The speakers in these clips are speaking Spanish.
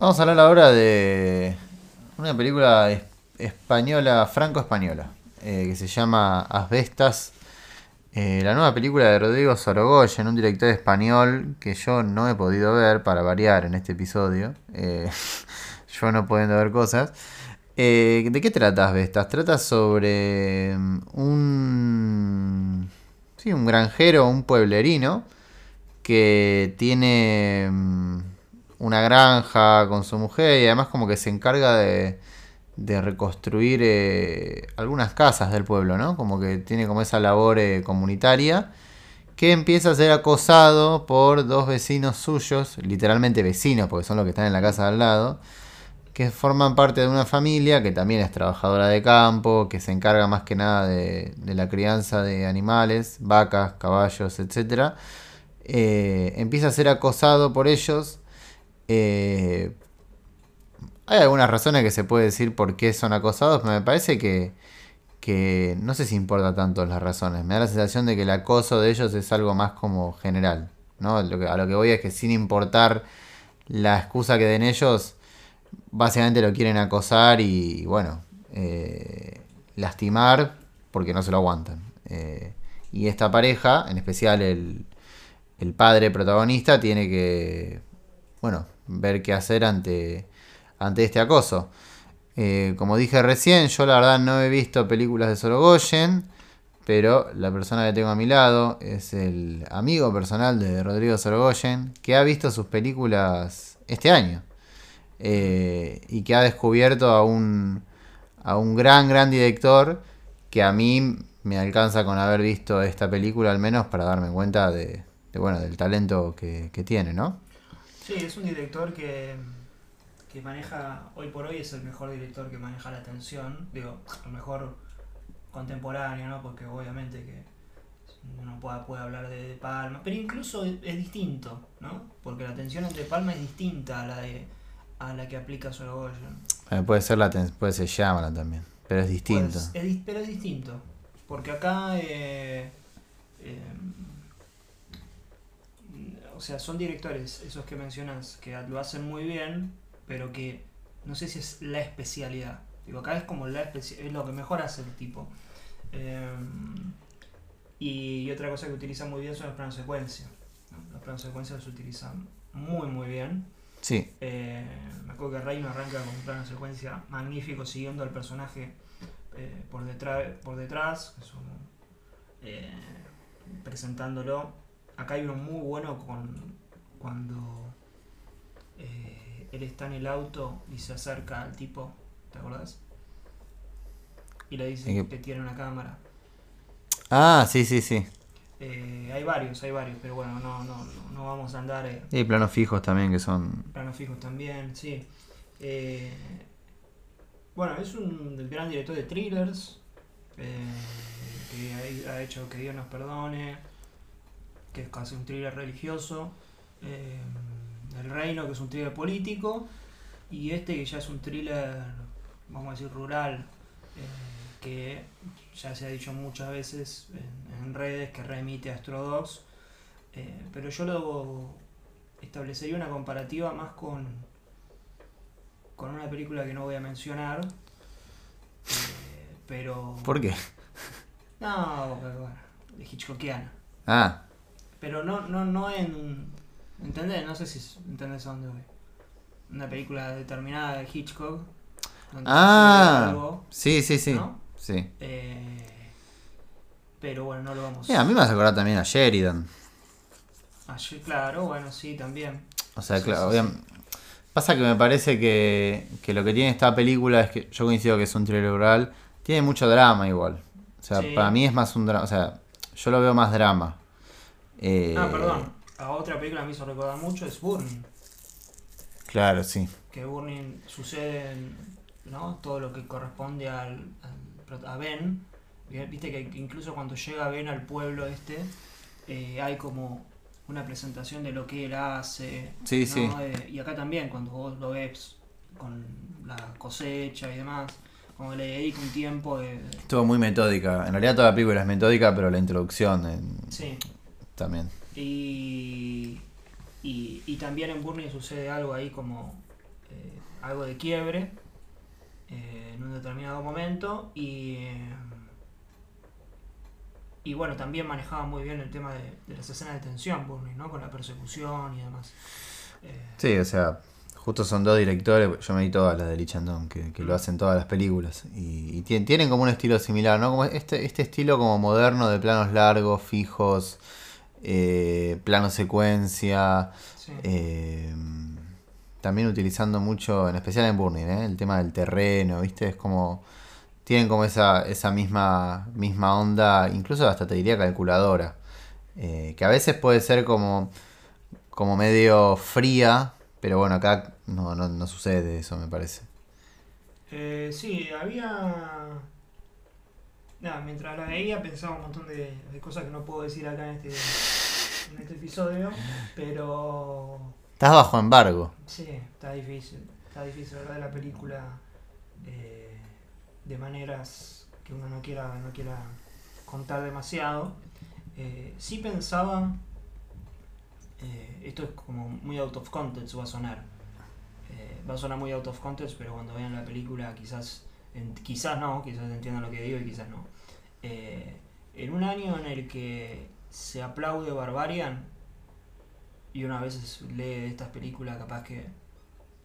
Vamos a hablar ahora de una película es- española, franco-española, eh, que se llama Asbestas. Eh, la nueva película de Rodrigo Sorogoyen, un director español que yo no he podido ver para variar en este episodio. Eh, yo no pudiendo ver cosas. ¿De qué trata Asbestas? Trata sobre mm, un, sí, un granjero, un pueblerino que tiene mm, una granja con su mujer y además como que se encarga de, de reconstruir eh, algunas casas del pueblo, ¿no? Como que tiene como esa labor eh, comunitaria que empieza a ser acosado por dos vecinos suyos, literalmente vecinos porque son los que están en la casa al lado, que forman parte de una familia que también es trabajadora de campo, que se encarga más que nada de, de la crianza de animales, vacas, caballos, etcétera. Eh, empieza a ser acosado por ellos. Eh, hay algunas razones que se puede decir por qué son acosados, pero me parece que, que no sé si importa tanto las razones. Me da la sensación de que el acoso de ellos es algo más como general. ¿no? Lo que- a lo que voy es que sin importar la excusa que den ellos, básicamente lo quieren acosar y, bueno, eh, lastimar porque no se lo aguantan. Eh, y esta pareja, en especial el, el padre protagonista, tiene que, bueno, ver qué hacer ante, ante este acoso. Eh, como dije recién, yo la verdad no he visto películas de Sorogoyen, pero la persona que tengo a mi lado es el amigo personal de Rodrigo Sorogoyen, que ha visto sus películas este año eh, y que ha descubierto a un, a un gran, gran director que a mí me alcanza con haber visto esta película al menos para darme cuenta de, bueno, del talento que, que tiene, ¿no? Sí, es un director que, que maneja, hoy por hoy es el mejor director que maneja la tensión, digo, el mejor contemporáneo, ¿no? Porque obviamente que uno puede, puede hablar de, de Palma, pero incluso es, es distinto, ¿no? Porque la tensión entre Palma es distinta a la de a la que aplica Sorogoyen. Eh, puede ser la puede ser Shyamalan también, pero es distinto. Pues, es pero es distinto. Porque acá. eh, eh, o sea, son directores, esos que mencionas, que lo hacen muy bien, pero que no sé si es la especialidad. Digo, acá es como la especialidad, es lo que mejor hace el tipo. Eh, y otra cosa que utiliza muy bien son los planos secuencia. Los planos secuencia los utilizan muy, muy bien. Sí, Eh, me acuerdo que Reino arranca con un plano secuencia magnífico siguiendo al personaje eh, por, detrás, por detrás, que eh, presentándolo. Acá hay uno muy bueno con cuando eh, él está en el auto y se acerca al tipo, ¿te acordás? Y le dice ¿En qué- que tiene una cámara. Ah, sí, sí, sí. Eh, hay varios, hay varios, pero bueno, no, no, no, vamos a andar... eh, Y hay planos fijos también que son... Planos fijos también, sí. Eh, bueno, es un gran director de thrillers. que ha hecho Que Dios nos perdone. Que es casi un thriller religioso. eh, El Reino, que es un thriller político. Y este que ya es un thriller, vamos a decir, rural. eh, que ya se ha dicho muchas veces en, en redes que remite a Astro Dogs. eh, pero yo lo establecería una comparativa más con con una película que no voy a mencionar pero ¿Por qué? no pero bueno, de Hitchcockiana Ah, pero no no no en ¿entendés? no sé si entendés a dónde voy una película determinada de Hitchcock donde ah, algo, sí, sí, sí. ¿no? Sí. Eh, pero bueno no lo vamos Sí, a mí me hace acordar también a Sheridan. a claro bueno sí también O sea, Sí, claro, sí, pasa que me parece que, que lo que tiene esta película es que yo coincido que es un thriller rural, tiene mucho drama igual. O sea, para mí es más un drama, o sea, yo lo veo más drama. Eh, ah perdón a otra película me hizo recordar mucho es Burning Claro, sí. que Burning sucede en, ¿no? todo lo que corresponde al, a Ben viste que incluso cuando llega Ben al pueblo este eh, hay como una presentación de lo que él hace Sí, ¿no? sí. Eh, y acá también cuando vos lo ves con la cosecha y demás como que le dedica un tiempo de, Estuvo muy metódica. En realidad toda la película es metódica, pero la introducción en- sí también. Y, y, y también en Burning sucede algo ahí como eh, algo de quiebre eh, en un determinado momento y eh, y bueno también manejaba muy bien el tema de, de las escenas de tensión Burney, ¿no? con la persecución y demás Sí, o sea, justo son dos directores, yo me vi todas las de Lee Chandon, que, que lo Mm. hacen todas las películas. Y, y tien- tienen como un estilo similar, ¿no? Como este, este estilo como moderno de planos largos, fijos, eh, plano secuencia. sí. eh, también utilizando mucho, en especial en Burning, ¿eh? el tema del terreno, ¿viste? Es como. Tienen como esa, esa misma, misma onda, incluso hasta te diría calculadora. eh, que a veces puede ser como, como medio fría, pero bueno, acá no, no, no sucede eso, me parece. Eh, sí, había. Nada, mientras la veía pensaba un montón de, de cosas que no puedo decir acá en este, en este episodio, pero Estás bajo embargo. sí, está difícil. Está difícil hablar de la película eh, de maneras que uno no quiera, no quiera contar demasiado. Eh, sí pensaba, eh, esto es como muy out of context va a sonar. Eh, va a sonar muy out of context, pero cuando vean la película quizás, en- quizás no, quizás entiendan lo que digo y quizás no. Eh, en un año en el que se aplaude Barbarian y una vez lee estas películas capaz que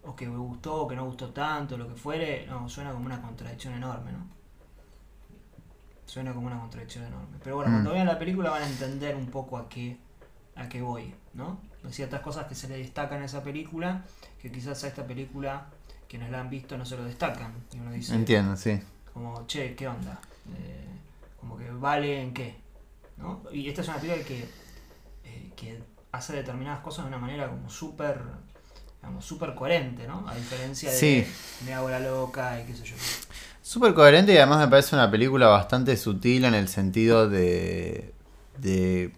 o que me gustó o que no gustó tanto, lo que fuere, no, suena como una contradicción enorme, ¿no? Suena como una contradicción enorme. Pero bueno, Mm. cuando vean la película van a entender un poco a qué, a qué voy, ¿no? Hay ciertas cosas que se le destacan a esa película que quizás a esta película, quienes la han visto, no se lo destacan. Y uno dice, Entiendo, sí. como, che, ¿qué onda? Eh, como que vale en qué, ¿no? Y esta es una película que, eh, que hace determinadas cosas de una manera como súper, digamos, súper coherente, ¿no? A diferencia de Sí. Me hago la loca y qué sé yo. Súper coherente y además me parece una película bastante sutil en el sentido de, de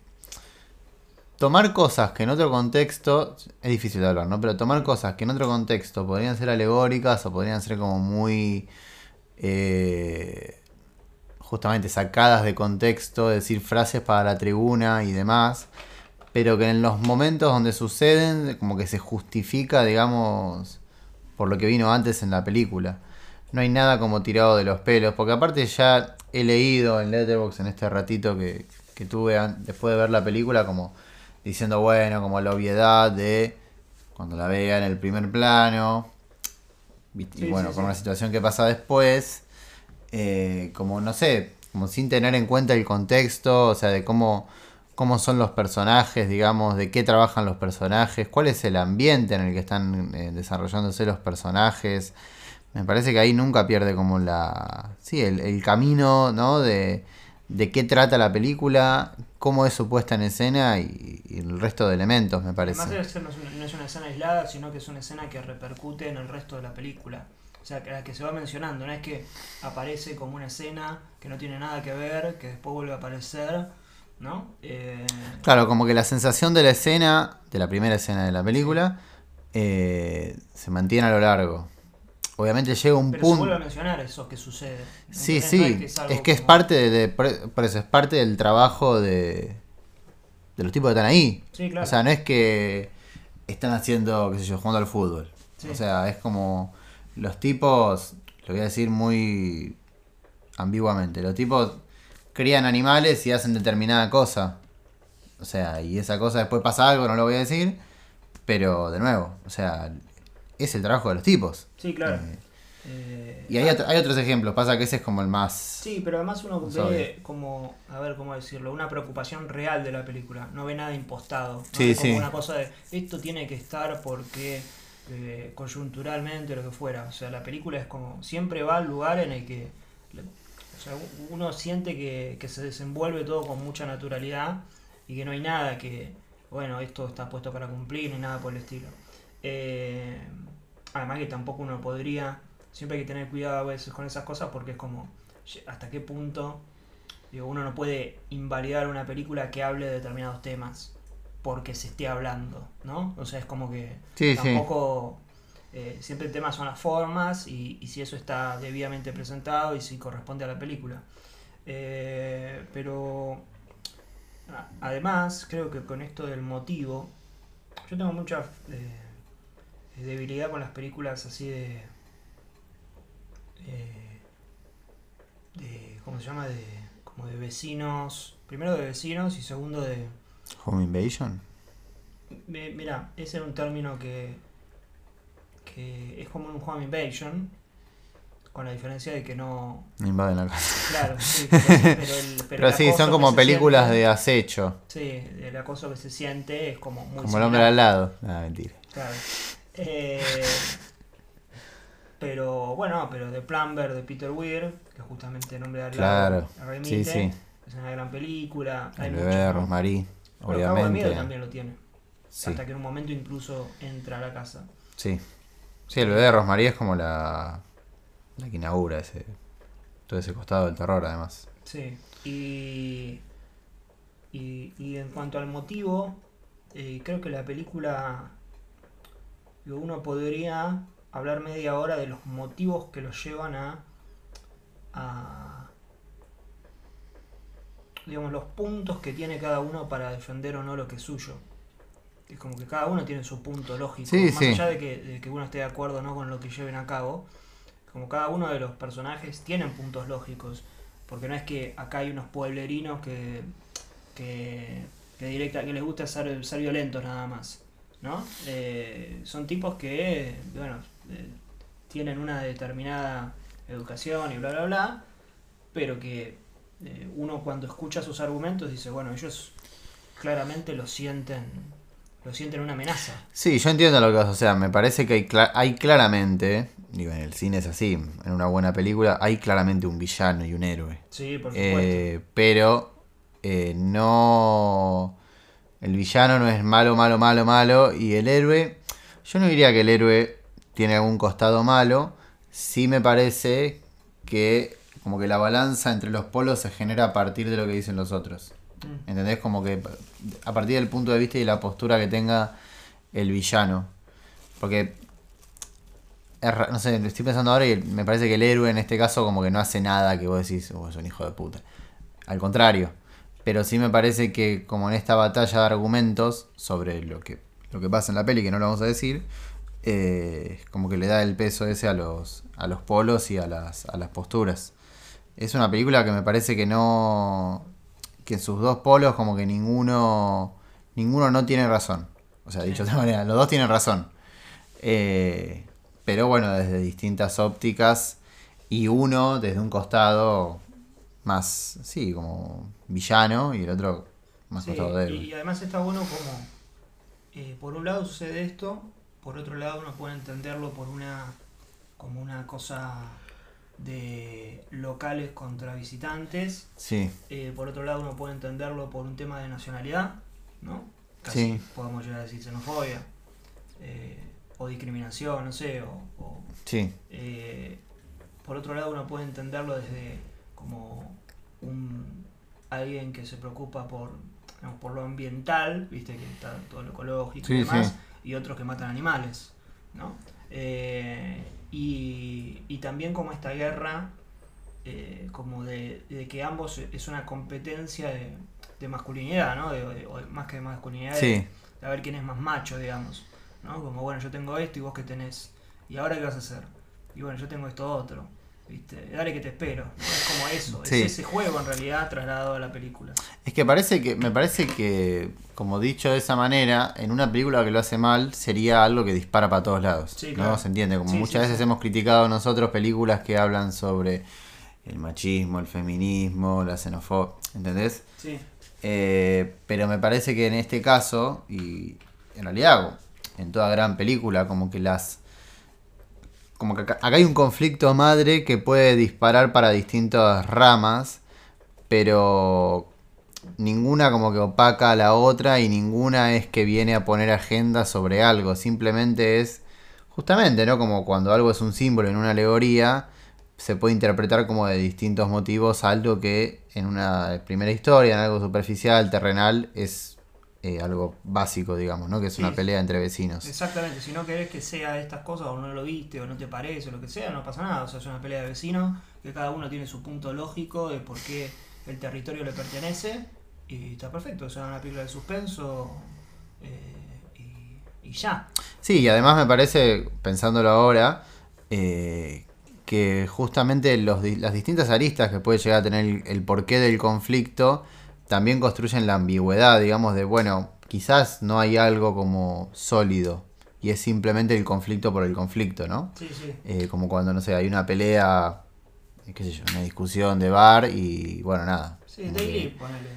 tomar cosas que en otro contexto, es difícil de hablar, ¿no? Pero tomar cosas que en otro contexto podrían ser alegóricas o podrían ser como muy eh, justamente sacadas de contexto, decir frases para la tribuna y demás, pero que en los momentos donde suceden como que se justifica, digamos, por lo que vino antes en la película. No hay nada como tirado de los pelos, porque aparte ya he leído en Letterboxd en este ratito que, que tuve después de ver la película como diciendo, bueno, como la obviedad de cuando la vea en el primer plano, y Sí, bueno, sí, con sí. una situación que pasa después, eh, como no sé, como sin tener en cuenta el contexto, o sea, de cómo, cómo son los personajes, digamos, de qué trabajan los personajes, cuál es el ambiente en el que están eh, desarrollándose los personajes. Me parece que ahí nunca pierde como la... Sí, el, el camino, ¿no? De, de qué trata la película, cómo es su puesta en escena y, y el resto de elementos, me parece. Además, no es, una, no es una escena aislada, sino que es una escena que repercute en el resto de la película. O sea, que, la que se va mencionando, no es que aparece como una escena que no tiene nada que ver, que después vuelve a aparecer, ¿no? Eh, Claro, como que la sensación de la escena, de la primera escena de la película, eh, se mantiene a lo largo. Obviamente llega un pero se punto... vuelve a mencionar eso que sucede. Sí, sí, es que es parte de, de- por por eso es parte del trabajo de, de los tipos que están ahí. Sí, claro. O sea, no es que están haciendo, qué sé yo, jugando al fútbol. Sí. O sea, es como los tipos, lo voy a decir muy ambiguamente, los tipos crían animales y hacen determinada cosa. O sea, y esa cosa después pasa algo, no lo voy a decir, pero de nuevo, o sea, es el trabajo de los tipos. Sí, claro. Eh, Eh, y hay, otro- hay otros ejemplos, pasa que ese es como el más... Sí, pero además uno No ve como, a ver cómo decirlo, una preocupación real de la película. No ve nada impostado. No Sí, como sí. una cosa de esto tiene que estar porque eh, coyunturalmente lo que fuera. O sea, la película es como siempre va al lugar en el que o sea, uno siente que, que se desenvuelve todo con mucha naturalidad y que no hay nada que, bueno, esto está puesto para cumplir ni nada por el estilo. Eh, además que tampoco uno podría, siempre hay que tener cuidado a veces con esas cosas porque es como, hasta qué punto digo, uno no puede invalidar una película que hable de determinados temas porque se esté hablando, ¿no? O sea, es como que Sí, sí. tampoco... eh, siempre el tema son las formas y, y si eso está debidamente presentado y si corresponde a la película. Eh, pero además creo que con esto del motivo, yo tengo mucha... eh, debilidad con las películas así de. eh, de. ¿Cómo se llama? De. Como de vecinos. Primero de vecinos y segundo de. Home Invasion. mi- Mira, ese era un término que. que es como un home invasion. Con la diferencia de que no. Invaden la casa. Claro, sí, pero, pero el, pero Pero el sí, son como películas siente- de acecho. Sí, el acoso que se siente es como muy. Como el hombre al lado. Ah, mentira. Claro. Eh, pero bueno, pero de Plumber de Peter Weir, que justamente el nombre de Claro. remite, Sí, sí. es una gran película. Hay El muchos, bebé de ¿no? Rosmarie. Bueno, Cabo de Miedo Obviamente. también lo tiene. Sí. Hasta que en un momento incluso entra a la casa. Sí. Sí, el bebé de Rosmarie es como la. La que inaugura ese. Todo ese costado del terror, además. Sí. Y, y, y en cuanto al motivo, eh, creo que la película. Digo, Uno podría hablar media hora de los motivos que los llevan a. a digamos, los puntos que tiene cada uno para defender o no lo que es suyo. Es como que cada uno tiene su punto lógico. Sí, más sí. allá de que, de que uno esté de acuerdo o no con lo que lleven a cabo, como cada uno de los personajes tienen puntos lógicos. Porque no es que acá hay unos pueblerinos que, que, que directa, que les gusta ser, ser violentos nada más. ¿No? Eh, son tipos que, bueno, eh, tienen una determinada educación y bla, bla, bla, pero que eh, uno cuando escucha sus argumentos dice, bueno, ellos claramente lo sienten, lo sienten una amenaza. Sí, yo entiendo lo que vas. O sea, me parece que hay, hay claramente. Digo, en el cine es así. En una buena película hay claramente un villano y un héroe. Sí, por supuesto. Pero no. El villano no es malo, malo, malo, malo. Y el héroe. Yo no diría que el héroe tiene algún costado malo. Sí me parece que. Como que la balanza entre los polos se genera a partir de lo que dicen los otros. Mm. ¿Entendés? Como que a partir del punto de vista y la postura que tenga el villano. Porque. no sé, lo estoy pensando ahora y me parece que el héroe en este caso como que no hace nada que vos decís, oh, es un hijo de puta. Al contrario. Pero sí me parece que como en esta batalla de argumentos sobre lo que, lo que pasa en la peli, que no lo vamos a decir, eh, como que le da el peso ese a los, a los polos y a las, a las posturas. Es una película que me parece que no. que en sus dos polos, como que ninguno. ninguno no tiene razón. O sea, dicho de otra manera, los dos tienen razón. Eh, pero bueno, desde distintas ópticas. Y uno desde un costado más, sí, como villano y el otro más Sí, costado de héroe. y además está bueno como, eh, por un lado sucede esto, por otro lado uno puede entenderlo por una, como una cosa de locales contra visitantes, Sí, eh, por otro lado uno puede entenderlo por un tema de nacionalidad, ¿no? Sí. podemos llegar a decir xenofobia, eh, o discriminación, no sé, o- o sí, por otro lado uno puede entenderlo desde como un alguien que se preocupa por digamos, por lo ambiental viste que está todo lo ecológico Sí, y demás sí. y otros que matan animales no Eh, y, y también como esta guerra eh, como de, de que ambos es una competencia de, de masculinidad no de, de- o más que de masculinidad de- sí. a ver quién es más macho, digamos. ¿no? Como, bueno, yo tengo esto y vos qué tenés. ¿Y ahora qué vas a hacer? Y bueno, yo tengo esto otro. ¿Viste? Dale que te espero. ¿no? Es como eso. Sí. Es ese juego en realidad trasladado a la película. Es que parece que, me parece que, como dicho de esa manera, en una película que lo hace mal, sería algo que dispara para todos lados. Sí, ¿No? claro. Se entiende, como Sí, muchas veces hemos criticado nosotros películas que hablan sobre el machismo, el feminismo, la xenofobia, ¿entendés? Sí. Eh, pero me parece que en este caso, y en realidad en toda gran película, como que las... Como que acá, hay un conflicto madre que puede disparar para distintas ramas, pero ninguna como que opaca a la otra y ninguna es que viene a poner agenda sobre algo, simplemente es justamente, ¿no? Como cuando algo es un símbolo en una alegoría, se puede interpretar como de distintos motivos algo que en una primera historia, en algo superficial, terrenal, es eh, algo básico, digamos, ¿no? Que es Sí. una pelea entre vecinos. Exactamente. Si no querés que sea estas cosas o no lo viste o no te parece o lo que sea, no pasa nada. O sea, es una pelea de vecinos que cada uno tiene su punto lógico de por qué el territorio le pertenece y está perfecto. O sea, una película de suspenso eh, y, y ya. Sí, y además me parece, pensándolo ahora, eh, que justamente los las distintas aristas que puede llegar a tener el, el porqué del conflicto también construyen la ambigüedad, digamos, de, bueno, quizás no hay algo como sólido y es simplemente el conflicto por el conflicto, ¿no? Sí, sí. Eh, como cuando, no sé, hay una pelea, qué sé yo, una discusión de bar y, bueno, nada. Sí, Daily, ponele.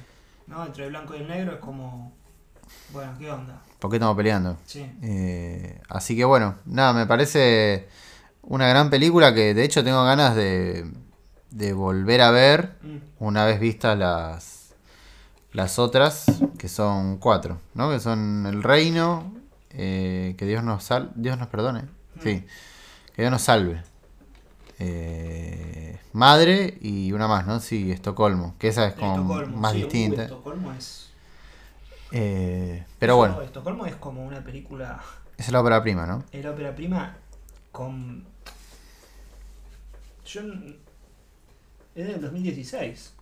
¿No? Entre el blanco y el negro es como. Bueno, ¿qué onda? ¿Por qué estamos peleando? Sí. Eh, así que bueno, nada, me parece una gran película que de hecho tengo ganas de, de volver a ver Mm, una vez vistas las, las otras, que son cuatro, ¿no? Que son El Reino, eh, que Dios nos, sal Dios nos perdone, sí, que Dios nos salve. Eh, Madre y una más, ¿no? Sí, Estocolmo, que esa es como Estocolmo, más sí, uh, distinta. Estocolmo es. Eh, pero eso, bueno, Estocolmo es como una película. es la ópera prima, ¿no? El ópera prima con. Yo. Es del 2016,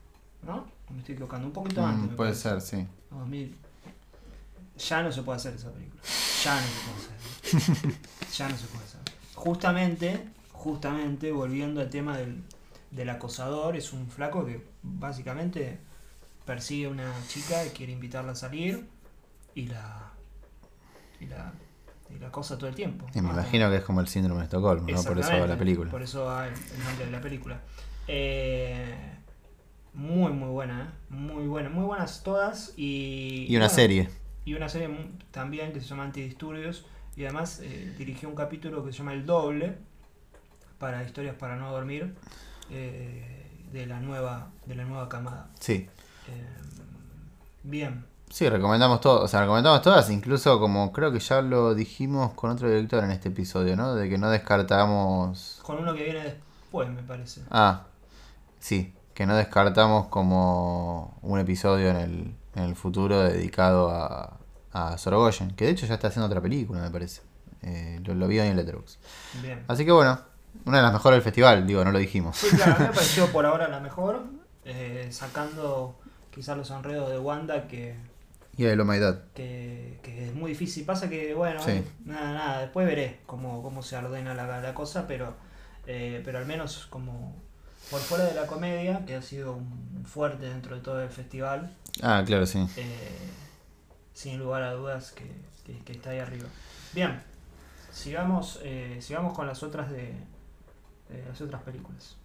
¿no? ¿O Me estoy equivocando, un poquito antes. Mm, puede ser, sí. 2000. Ya no se puede hacer esa película. Ya no se puede hacer. ya no se puede hacer. Justamente, justamente, volviendo al tema del, del acosador, es un flaco que básicamente persigue a una chica y quiere invitarla a salir y la. y la. y la acosa todo el tiempo. Y me ¿no? imagino que es como el síndrome de Estocolmo, ¿no? Por eso va la película. Por eso va el, el nombre de la película. Eh, muy, muy buena, ¿eh? Muy buena. Muy buenas todas. Y, Y una bueno, serie. Y una serie también que se llama Antidisturbios. Y además eh, dirigió un capítulo que se llama El Doble. Para historias para no dormir. eh, de la nueva de la nueva camada. Sí. Eh, bien. Sí, recomendamos todo, o sea, recomendamos todas, incluso como creo que ya lo dijimos con otro director en este episodio, ¿no? De que no descartamos... Con uno que viene después, me parece. Ah, sí, que no descartamos como un episodio en el, en el futuro dedicado a, a Sorogoyen, que de hecho ya está haciendo otra película, me parece. Eh, lo, lo vi hoy en Letterboxd. Bien. Así que bueno, una de las mejores del festival, digo, no lo dijimos. Sí, claro, a mí me pareció por ahora la mejor, eh, sacando quizás los enredos de Wanda que, Y el Humanidad. que, que es muy difícil. Pasa que, bueno, Sí. eh, nada, nada, después veré cómo, cómo se ordena la, la cosa, pero, eh, pero al menos como por fuera de la comedia, que ha sido un fuerte dentro de todo el festival, Ah, claro, sí. eh, sin lugar a dudas que, que- que está ahí arriba. Bien, sigamos, eh, sigamos con las otras de, de las otras películas.